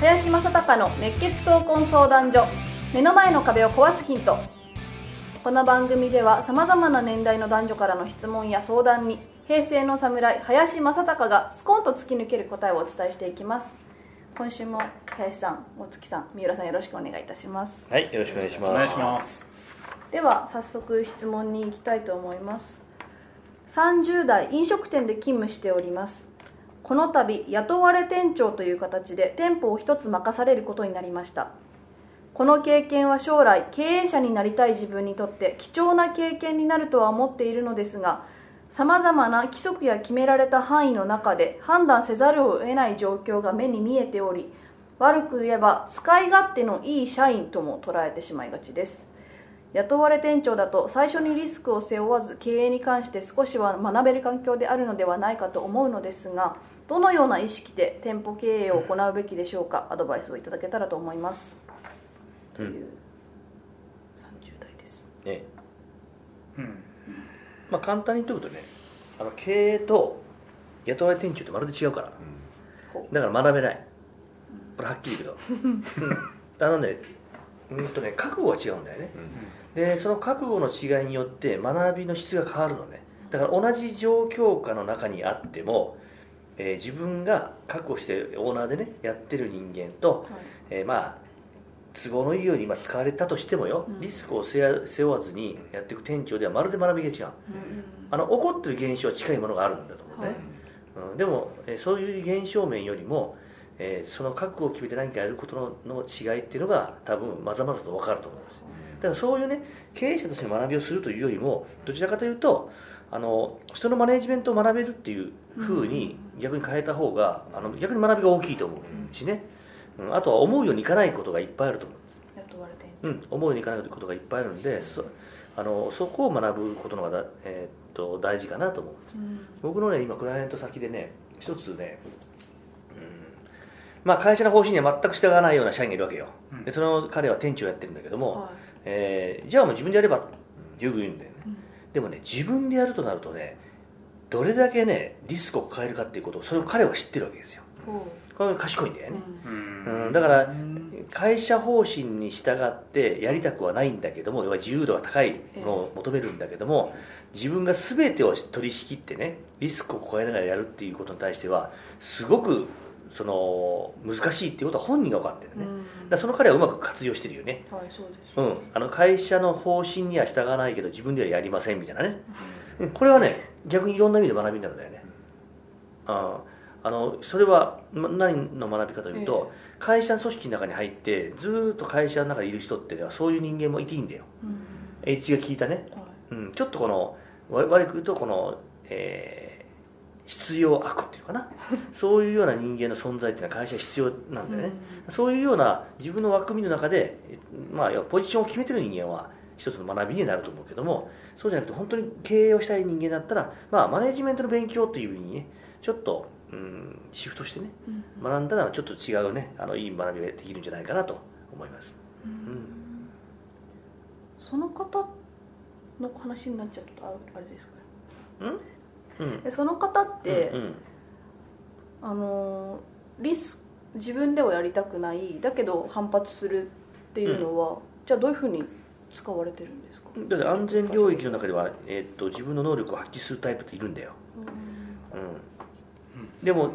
林正孝の熱血闘魂相談所。目の前の壁を壊すヒント。この番組ではさまざまな年代の男女からの質問や相談に平成の侍林正孝がスコンと突き抜ける答えをお伝えしていきます。今週も林さん大月さん三浦さんよろしくお願いいたします。はい、よろしくお願いします。お願いします。では早速質問に行きたいと思います。30代飲食店で勤務しておりますこの度雇われ店長という形で店舗を一つ任されることになりました。この経験は将来経営者になりたい自分にとって貴重な経験になるとは思っているのですがさまざまな規則や決められた範囲の中で判断せざるを得ない状況が目に見えており悪く言えば使い勝手のいい社員とも捉えてしまいがちです。雇われ店長だと最初にリスクを背負わず経営に関して少しは学べる環境であるのではないかと思うのですがどのような意識で店舗経営を行うべきでしょうかアドバイスをいただけたらと思います。という30代です。ね、うん。まあ簡単に言うとね、あの経営と雇われ店長ってまるで違うから、ほだから学べない。これはっきり言うけど、うん。あのね、うんとね覚悟が違うんだよね。でその覚悟の違いによって学びの質が変わるのね。だから同じ状況下の中にあっても、えー自分が覚悟してオーナーでねやってる人間と、はい。えーまあ都合のいいようにまあ使われたとしてもよ、うん。リスクを背負背負わずにやっていく店長ではまるで学びが違う。うんあの起こってる現象は近いものがあるんだと思うね、うん、でも、えーそういう現象面よりも、えーその覚悟を決めて何かやることのの違いっていうのが多分まざまざと分かると思うん。ですだからそういうね経営者としての学びをするというよりもどちらかというとあの人のマネジメントを学べるっていうふうに逆に変えた方があの逆に学びが大きいと思うしね、うん、あとは思うようにいかないことがいっぱいあると思うんです。雇われ店うん、思うようにいかないことがいっぱいあるんでそあのそこを学ぶことのがだ、えーっと大事かなと思う。長うん。僕のね今クライアント先でね一つね、うんまあ、会社の方針には全く従わないような社員がいるわけよ、うん。でその彼は店長をやってるんだけども、はい。えーじゃあもう自分でやればってよく言うんだよね、うん。でもね自分でやるとなるとねどれだけねリスクを抱えるかっていうことをそれを彼は知ってるわけですよ。ほこれが賢いんだよね、ううん。うん、だから会社方針に従ってやりたくはないんだけども要は自由度が高いものを求めるんだけども自分が全てを取り仕切ってねリスクを超えながらやるっていうことに対してはすごくその難しいっていうことは本人が分かってるね、うん。その彼はうまく活用してるよね。はいそうです。うん、あの会社の方針には従わないけど自分ではやりませんみたいなね、うん。これはね逆にいろんな意味で学びになるんだよね、ああのそれはま何の学びかというと、会社の組織の中に入ってずーっと会社の中にいる人っていうのはそういう人間もいていいんだよ。うん。H が聞いたね、はい。うん、ちょっとこのわ悪く言うとこの、えー必要悪っていうかな。そういうような人間の存在っていうのは会社必要なんだよね、そういうような自分の枠組みの中で、えまあ、要はポジションを決めてる人間は一つの学びになると思うけどもそうじゃなくて本当に経営をしたい人間だったら、まあ、マネジメントの勉強というふうにねちょっと、うん、シフトしてねうん。学んだらちょっと違うねあのいい学びができるんじゃないかなと思います、うん。その方の話になっちゃうとああれですかうんうん？でその方って、うんうん。あのリス自分ではやりたくないだけど反発するっていうのは、じゃあどういうふうに使われてるんですか、だって安全領域の中では、えーっと自分の能力を発揮するタイプっているんだよ、うん、でも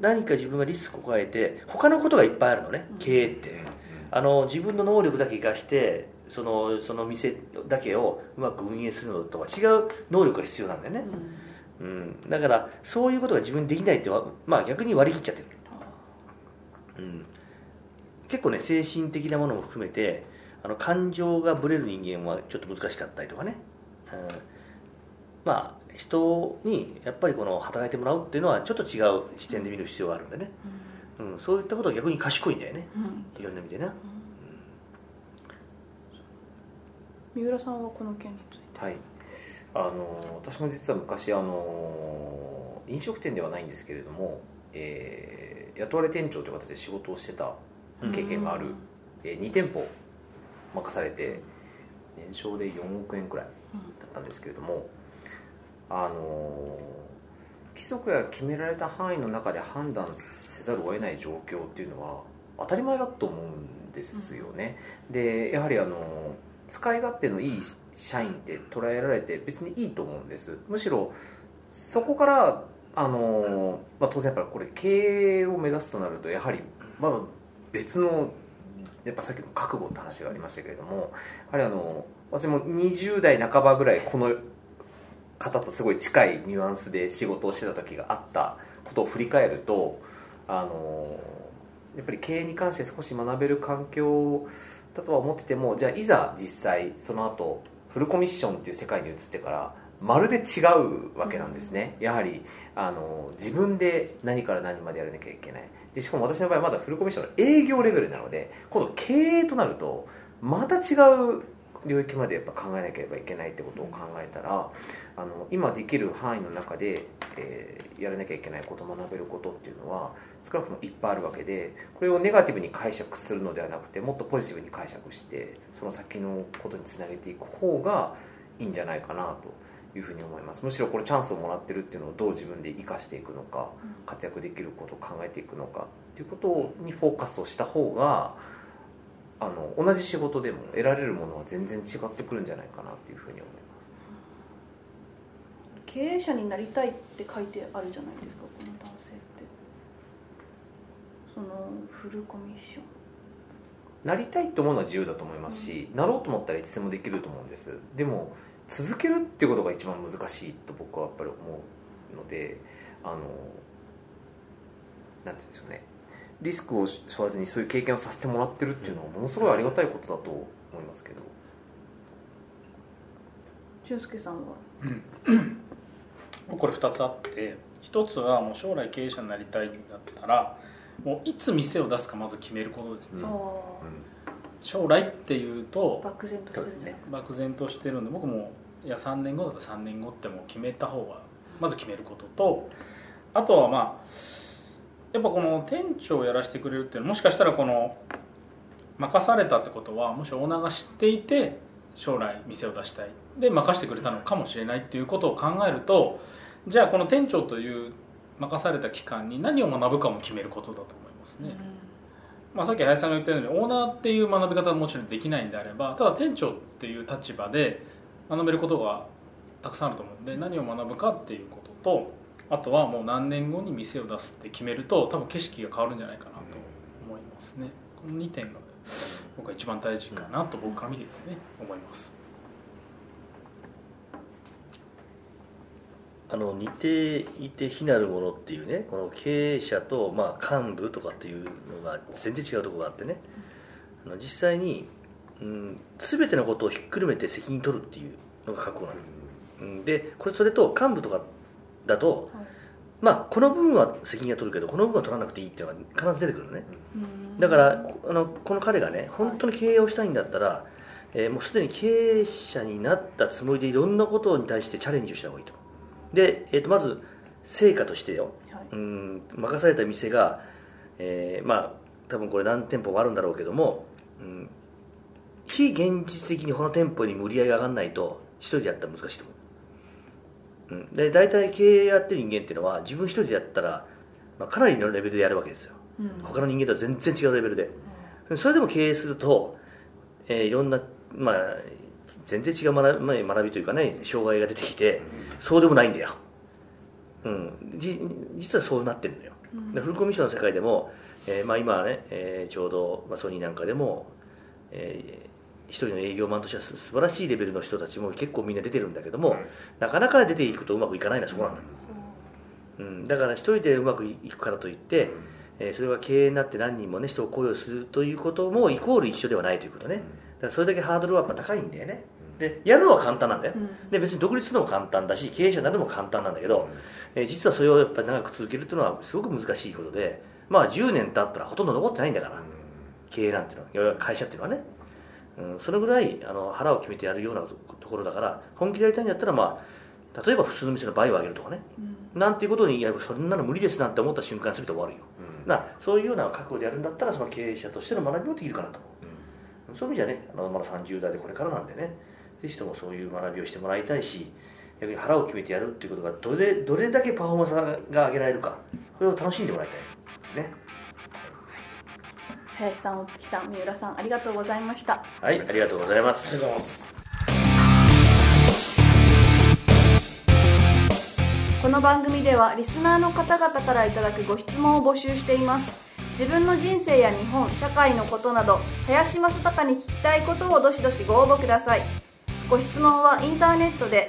何か自分がリスクを加えて他のことがいっぱいあるのね。経営って。あの自分の能力だけ生かしてそのその店だけをうまく運営するのとは違う能力が必要なんだよね、うん、だからそういうことが自分にできないっては、まあ、逆に割り切っちゃってる、うん、結構ね精神的なものも含めてあの感情がぶれる人間はちょっと難しかったりとかね、うん、まあ人にやっぱりこの働いてもらうっていうのはちょっと違う視点で見る必要があるんでね、うん、そういったことは逆に賢いんだよね。うん。いろんな意味でね、三浦さんはこの件について。はいあの私も実は昔あの飲食店ではないんですけれども、えー雇われ店長という形で仕事をしてた経験がある、えー2店舗任されて年商で4億円くらいだったんですけれども、あの規則や決められた範囲の中で判断せざるを得ない状況っていうのは当たり前だと思うんですよね、でやはりあの使い勝手のいい社員って捉えられて別にいいと思うんです。むしろそこからあの、まあ、当然やっぱりこれ経営を目指すとなるとやはり、まあ、別のやっぱさっきの覚悟って話がありましたけれどもやはりあの私も20代半ばぐらいこの方とすごい近いニュアンスで仕事をしてた時があったことを振り返るとあのやっぱり経営に関して少し学べる環境だとは思っててもじゃあいざ実際その後フルコミッションっていう世界に移ってからまるで違うわけなんですね、やはりあの自分で何から何までやらなきゃいけない。でしかも私の場合まだフルコミッションの営業レベルなので今度経営となるとまた違う領域までやっぱ考えなければいけないってことを考えたらあの今できる範囲の中で、えーやらなきゃいけないこと学べることっていうのは少なくともいっぱいあるわけでこれをネガティブに解釈するのではなくてもっとポジティブに解釈してその先のことにつなげていく方がいいんじゃないかなというふうに思います。むしろこれチャンスをもらってるっていうのをどう自分で生かしていくのか活躍できることを考えていくのかっていうことにフォーカスをした方があの同じ仕事でも得られるものは全然違ってくるんじゃないかなっていうふうに思います経営者になりたいって書いてあるじゃないですかこの男性って。そのフルコミッション。なりたいと思うのは自由だと思いますし、なろうと思ったらいつでもできると思うんです。でも続けるってことが一番難しいと僕はやっぱり思うのであのなんていうんですかね。リスクを背負わずにそういう経験をさせてもらってるっていうのはものすごいありがたいことだと思いますけど。俊介さんは？これ2つあって1つはもう将来経営者になりたいんだったらもういつ店を出すかまず決めることですね、あ将来っていうあと漠然としてるね。漠然としてるんで僕もいや3年後だったら3年後ってもう決めた方がまず決めることとあとはまあやっぱこの店長をやらせてくれるっていうのはもしかしたらこの任されたってことはもしオーナーが知っていて将来店を出したい。で任せてくれたのかもしれないっていうことを考えるとじゃあこの店長という任された期間に何を学ぶかも決めることだと思いますね。まあ、さっき林さんが言ったようにオーナーっていう学び方はもちろんできないんであればただ店長っていう立場で学べることがたくさんあると思うんで何を学ぶかっていうこととあとはもう何年後に店を出すって決めると多分景色が変わるんじゃないかなと思いますね。この2点が僕は一番大事かなと僕から見てですね思います。あの似ていて非なるものっていうねこの経営者と、まあ、幹部とかっていうのが全然違うところがあってね。あの実際に、うん、全てのことをひっくるめて責任取るっていうのが覚悟なの、うん、でこれそれと幹部とかだと、はいまあこの部分は責任は取るけどこの部分は取らなくていいっていうのが必ず出てくるのね。うん。だからこあのこの彼がね本当に経営をしたいんだったら、えーもうすでに経営者になったつもりでいろんなことに対してチャレンジをした方がいいと。で、えー、とまず成果としてよ、はい。うん任された店が、えーまあ多分これ何店舗もあるんだろうけども、うん、非現実的にこの店舗に売り上げが上がらないと一人でやったら難しいと思う、うん、で大体経営やってる人間っていうのは自分一人でやったら、まあ、かなりのレベルでやるわけですよ。うん。他の人間とは全然違うレベルで。それでも経営すると、えーいろんな、まあ、全然違う学び,、まあ、学びというかね障害が出てきてそうでもないんだよ、うん、じ実はそうなってるんだよ、でフルコミッションの世界でも、えーまあ、今はね、えーちょうど、まあ、ソニーなんかでも、えー一人の営業マンとしてはす素晴らしいレベルの人たちも結構みんな出てるんだけども、なかなか出ていくとうまくいかないのはそこなんだ、うん、だから一人でうまくいくからといって、えーそれが経営になって何人もね人を雇用するということもイコール一緒ではないということね。だからそれだけハードルはやっぱ高いんだよね、でやるのは簡単なんだよ、うん。で別に独立するのも簡単だし経営者になるのも簡単なんだけど、えー実はそれをやっぱり長く続けるっていうのはすごく難しいことでまあ10年経ったらほとんど残ってないんだから、経営なんていうのは会社っていうのはね、うん、それぐらいあの腹を決めてやるようなとところだから本気でやりたいんだったらまあ例えば普通の店の倍を上げるとかね、なんていうことにいやそんなの無理ですなんて思った瞬間全て終わるよ、なそういうような覚悟でやるんだったらその経営者としての学びもできるかなと。思う、そういう意味じゃねあのまだ30代でこれからなんでね。ぜひともそういう学びをしてもらいたいし逆に腹を決めてやるっていうことがどれどれだけパフォーマンスが上げられるかこれを楽しんでもらいたいですね林さん、お月さん、三浦さん、ありがとうございました。はいありがとうございますありがとうございます。この番組ではリスナーの方々からいただくご質問を募集しています。自分の人生や日本社会のことなど林正孝に聞きたいことをどしどしご応募ください。ご質問はインターネットで